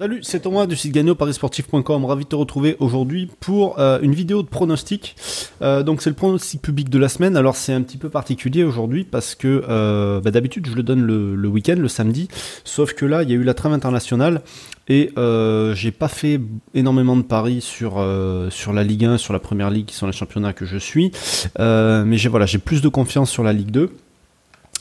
Salut, c'est Thomas du site gagno parisportif.com. Ravi de te retrouver aujourd'hui pour euh, une vidéo de pronostic. Euh, donc c'est le pronostic public de la semaine. Alors c'est un petit peu particulier aujourd'hui parce que euh, bah, d'habitude je le donne le, week-end, le samedi. Sauf que là il y a eu la trêve internationale et j'ai pas fait énormément de paris sur sur la Ligue 1, sur la Première Ligue qui sont les championnats que je suis. mais j'ai voilà j'ai plus de confiance sur la Ligue 2.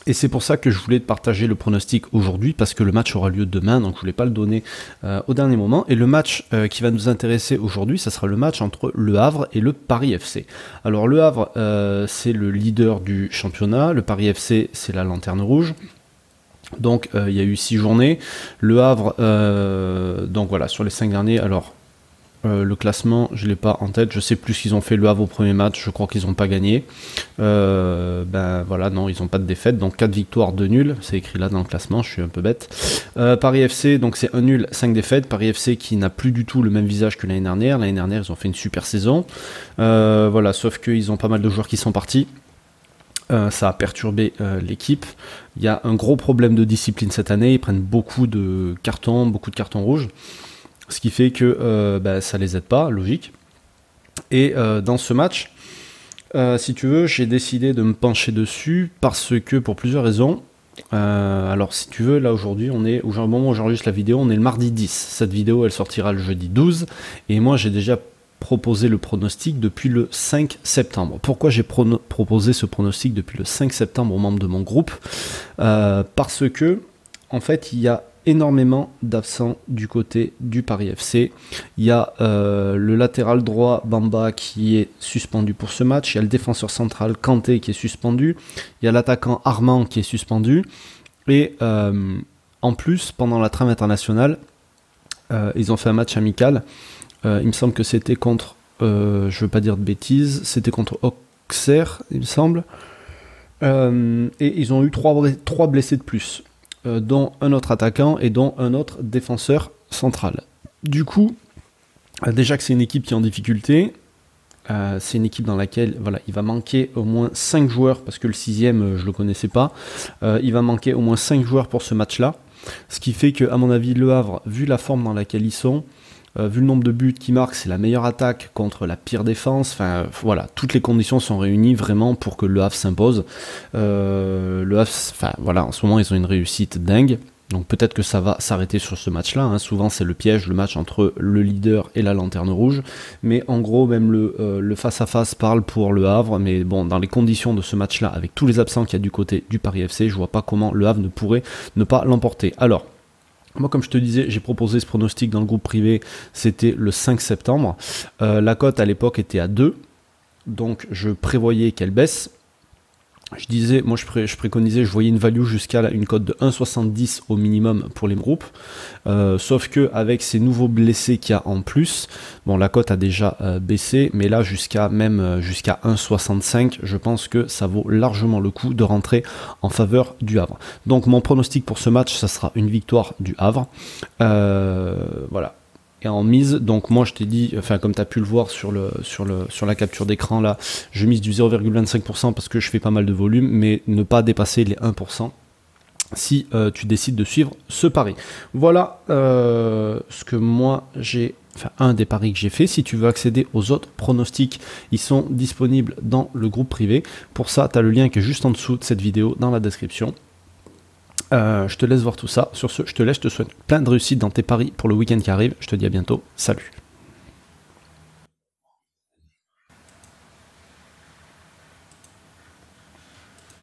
Et c'est pour ça que je voulais partager le pronostic aujourd'hui, parce que le match aura lieu demain, donc je voulais pas le donner euh, au dernier moment. Et le match euh, qui va nous intéresser aujourd'hui, ça sera le match entre Le Havre et le Paris FC. Alors Le Havre, euh, c'est le leader du championnat, le Paris FC, c'est la lanterne rouge. Donc il y a eu six journées. Le Havre, donc voilà, sur les cinq derniers, alors euh, le classement, je ne l'ai pas en tête. Je sais plus qu'ils ont fait le Havre au premier match. Je crois qu'ils n'ont pas gagné. Euh, ben voilà, non, ils n'ont pas de défaite. Donc 4 victoires, 2 nuls. C'est écrit là dans le classement. Je suis un peu bête. Euh, Paris FC, donc c'est un nul, 5 défaites. Paris FC qui n'a plus du tout le même visage que l'année dernière. L'année dernière, ils ont fait une super saison. voilà, sauf qu'ils ont pas mal de joueurs qui sont partis. ça a perturbé l'équipe. Il y a un gros problème de discipline cette année. Ils prennent beaucoup de cartons, beaucoup de cartons rouges ce qui fait que euh, bah, ça les aide pas, logique. Et euh, dans ce match, euh, si tu veux, j'ai décidé de me pencher dessus parce que pour plusieurs raisons. alors si tu veux, là aujourd'hui, on est au moment où j'enregistre la vidéo, on est le mardi 10. Cette vidéo, elle sortira le jeudi 12. Et moi, j'ai déjà proposé le pronostic depuis le 5 septembre. Pourquoi j'ai proposé ce pronostic depuis le 5 septembre aux membres de mon groupe? Parce que, en fait, il y a énormément d'absents du côté du Paris FC. Il y a euh, le latéral droit Bamba qui est suspendu pour ce match. Il y a le défenseur central Kanté qui est suspendu. Il y a l'attaquant Armand qui est suspendu. Et euh, en plus, pendant la trame internationale, euh, ils ont fait un match amical. il me semble que c'était contre, je ne veux pas dire de bêtises, c'était contre Auxerre, il me semble. et ils ont eu trois blessés de plus. Euh, dont un autre attaquant et dont un autre défenseur central. Du coup, euh, déjà que c'est une équipe qui est en difficulté, euh, c'est une équipe dans laquelle il va manquer au moins 5 joueurs, parce que le sixième, je ne le connaissais pas. il va manquer au moins 5 joueurs pour ce match-là. Ce qui fait que, à mon avis, Le Havre, vu la forme dans laquelle ils sont, euh, vu le nombre de buts qu'ils marquent, c'est la meilleure attaque contre la pire défense. Enfin, voilà, toutes les conditions sont réunies vraiment pour que le Havre s'impose. Euh, le Havre, enfin, voilà, en ce moment, ils ont une réussite dingue. Donc peut-être que ça va s'arrêter sur ce match-là. Hein. Souvent c'est le piège, le match entre le leader et la lanterne rouge. Mais en gros, même le, euh, le face-à-face parle pour le Havre. Mais bon, dans les conditions de ce match-là, avec tous les absents qu'il y a du côté du Paris FC, je vois pas comment le Havre ne pourrait ne pas l'emporter. Alors, moi, comme je te disais, j'ai proposé ce pronostic dans le groupe privé, c'était le 5 septembre. Euh, la cote à l'époque était à 2, donc je prévoyais qu'elle baisse je disais, moi je, préconisais, je voyais une value jusqu'à une cote de 1,70 au minimum pour les groupes. Euh, sauf que avec ces nouveaux blessés qu'il y a en plus, bon la cote a déjà euh, baissé, mais là jusqu'à même euh, jusqu'à 1,65, je pense que ça vaut largement le coup de rentrer en faveur du Havre. Donc mon pronostic pour ce match, ça sera une victoire du Havre. voilà, en mise. Donc moi je t'ai dit, enfin comme tu as pu le voir sur, le, sur, le, sur la capture d'écran là, je mise du 0,25% parce que je fais pas mal de volume, mais ne pas dépasser les 1% si euh, tu décides de suivre ce pari. Voilà euh, ce que moi j'ai, enfin un des paris que j'ai fait. Si tu veux accéder aux autres pronostics, ils sont disponibles dans le groupe privé. Pour ça, tu as le lien qui est juste en dessous de cette vidéo dans la description. Euh, je te laisse voir tout ça. Sur ce, je te laisse, je te souhaite plein de réussite dans tes paris pour le week-end qui arrive. Je te dis à bientôt. Salut.